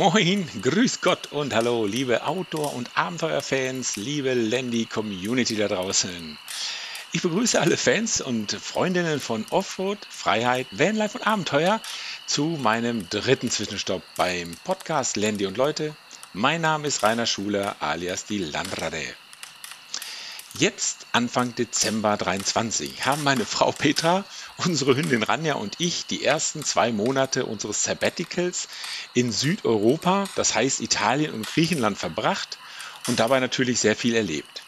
Moin, grüß Gott und hallo, liebe Outdoor- und Abenteuerfans, liebe Landy-Community da draußen. Ich begrüße alle Fans und Freundinnen von Offroad, Freiheit, Vanlife und Abenteuer zu meinem dritten Zwischenstopp beim Podcast Landy und Leute. Mein Name ist Rainer Schuler alias die Landrade. Jetzt, Anfang Dezember 23, haben meine Frau Petra, unsere Hündin Ranja und ich die ersten zwei Monate unseres Sabbaticals in Südeuropa, das heißt Italien und Griechenland, verbracht und dabei natürlich sehr viel erlebt.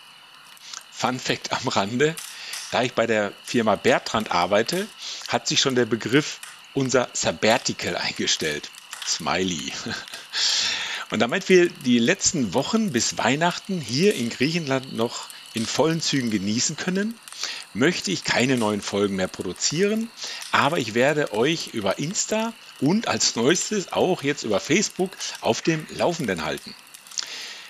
Fun Fact am Rande, da ich bei der Firma Bertrand arbeite, hat sich schon der Begriff unser Sabbatical eingestellt. Smiley. Und damit wir die letzten Wochen bis Weihnachten hier in Griechenland noch in vollen Zügen genießen können, möchte ich keine neuen Folgen mehr produzieren, aber ich werde euch über Insta und als neuestes auch jetzt über Facebook auf dem Laufenden halten.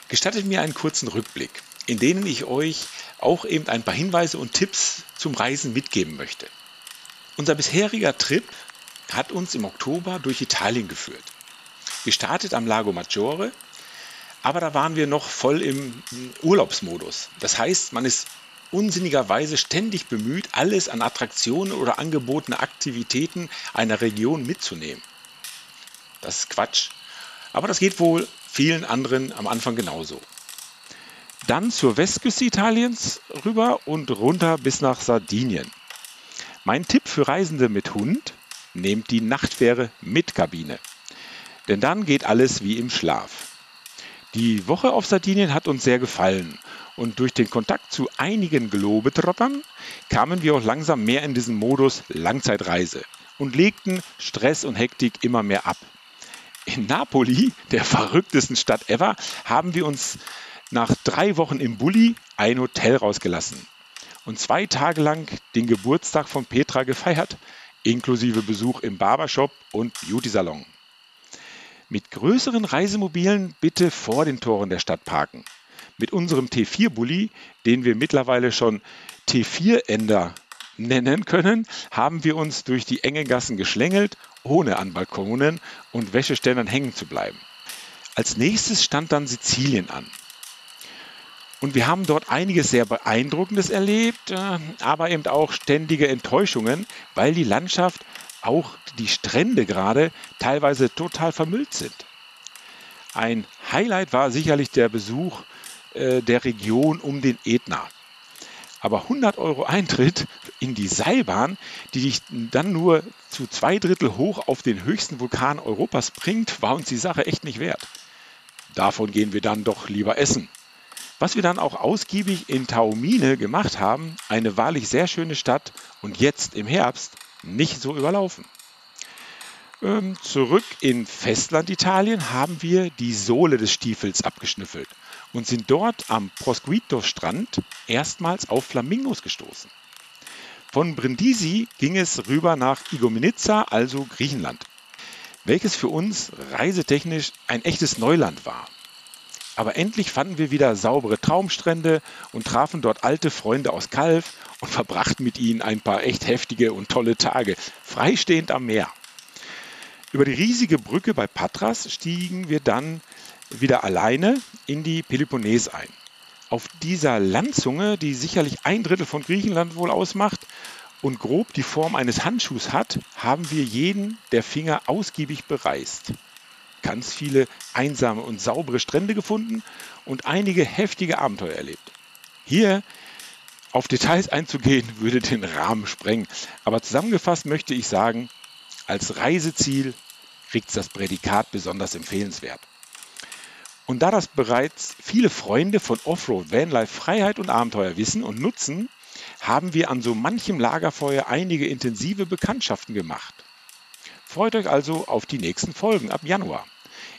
Gestattet mir einen kurzen Rückblick, in denen ich euch auch eben ein paar Hinweise und Tipps zum Reisen mitgeben möchte. Unser bisheriger Trip hat uns im Oktober durch Italien geführt. Gestartet am Lago Maggiore, aber da waren wir noch voll im Urlaubsmodus. Das heißt, man ist unsinnigerweise ständig bemüht, alles an Attraktionen oder angebotene Aktivitäten einer Region mitzunehmen. Das ist Quatsch. Aber das geht wohl vielen anderen am Anfang genauso. Dann zur Westküste Italiens rüber und runter bis nach Sardinien. Mein Tipp für Reisende mit Hund, nehmt die Nachtfähre mit Kabine. Denn dann geht alles wie im Schlaf. Die Woche auf Sardinien hat uns sehr gefallen und durch den Kontakt zu einigen Globetrottern kamen wir auch langsam mehr in diesen Modus Langzeitreise und legten Stress und Hektik immer mehr ab. In Napoli, der verrücktesten Stadt ever, haben wir uns nach drei Wochen im Bulli ein Hotel rausgelassen und zwei Tage lang den Geburtstag von Petra gefeiert, inklusive Besuch im Barbershop und Beauty-Salon. Mit größeren Reisemobilen bitte vor den Toren der Stadt parken. Mit unserem T4-Bully, den wir mittlerweile schon T4-Ender nennen können, haben wir uns durch die engen Gassen geschlängelt, ohne an Balkonen und Wäscheständern hängen zu bleiben. Als nächstes stand dann Sizilien an. Und wir haben dort einiges sehr Beeindruckendes erlebt, äh, aber eben auch ständige Enttäuschungen, weil die Landschaft auch die Strände gerade teilweise total vermüllt sind. Ein Highlight war sicherlich der Besuch äh, der Region um den Ätna. Aber 100 Euro Eintritt in die Seilbahn, die dich dann nur zu zwei Drittel hoch auf den höchsten Vulkan Europas bringt, war uns die Sache echt nicht wert. Davon gehen wir dann doch lieber essen. Was wir dann auch ausgiebig in Taormine gemacht haben, eine wahrlich sehr schöne Stadt und jetzt im Herbst nicht so überlaufen. Ähm, zurück in Festlanditalien haben wir die Sohle des Stiefels abgeschnüffelt und sind dort am Prosquito-Strand erstmals auf Flamingos gestoßen. Von Brindisi ging es rüber nach Igoumenitsa, also Griechenland, welches für uns reisetechnisch ein echtes Neuland war. Aber endlich fanden wir wieder saubere Traumstrände und trafen dort alte Freunde aus Kalf und verbrachten mit ihnen ein paar echt heftige und tolle Tage, freistehend am Meer. Über die riesige Brücke bei Patras stiegen wir dann wieder alleine in die Peloponnes ein. Auf dieser Landzunge, die sicherlich ein Drittel von Griechenland wohl ausmacht und grob die Form eines Handschuhs hat, haben wir jeden der Finger ausgiebig bereist ganz viele einsame und saubere Strände gefunden und einige heftige Abenteuer erlebt. Hier auf Details einzugehen, würde den Rahmen sprengen. Aber zusammengefasst möchte ich sagen, als Reiseziel kriegt es das Prädikat besonders empfehlenswert. Und da das bereits viele Freunde von Offroad, Vanlife, Freiheit und Abenteuer wissen und nutzen, haben wir an so manchem Lagerfeuer einige intensive Bekanntschaften gemacht. Freut euch also auf die nächsten Folgen ab Januar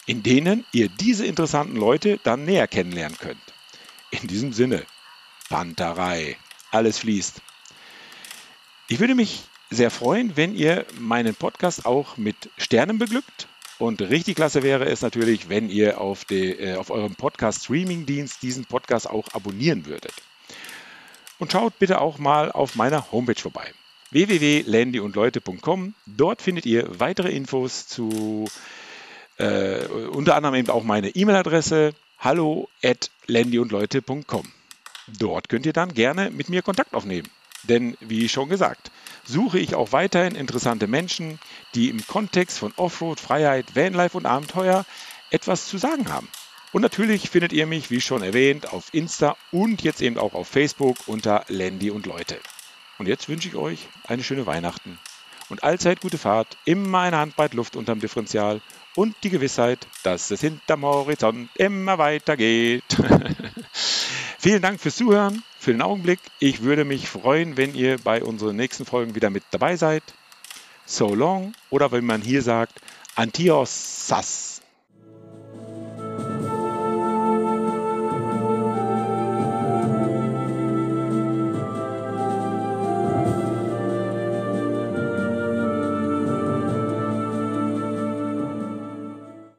in denen ihr diese interessanten Leute dann näher kennenlernen könnt. In diesem Sinne, Panterei, alles fließt. Ich würde mich sehr freuen, wenn ihr meinen Podcast auch mit Sternen beglückt. Und richtig klasse wäre es natürlich, wenn ihr auf, die, äh, auf eurem Podcast-Streaming-Dienst diesen Podcast auch abonnieren würdet. Und schaut bitte auch mal auf meiner Homepage vorbei www.landyundleute.com. Dort findet ihr weitere Infos zu Äh, unter anderem eben auch meine E-Mail-Adresse hallo at landyundleute.com. Dort könnt ihr dann gerne mit mir Kontakt aufnehmen. Denn wie schon gesagt, suche ich auch weiterhin interessante Menschen, die im Kontext von Offroad, Freiheit, Vanlife und Abenteuer etwas zu sagen haben. Und natürlich findet ihr mich, wie schon erwähnt, auf Insta und jetzt eben auch auf Facebook unter Landy und Leute. Und jetzt wünsche ich euch eine schöne Weihnachten und allzeit gute Fahrt, immer eine Handbreit Luft unterm Differential und die Gewissheit, dass es hinterm Horizont immer weitergeht. Vielen Dank fürs Zuhören, für den Augenblick. Ich würde mich freuen, wenn ihr bei unseren nächsten Folgen wieder mit dabei seid. So long oder wenn man hier sagt, Antios Sass.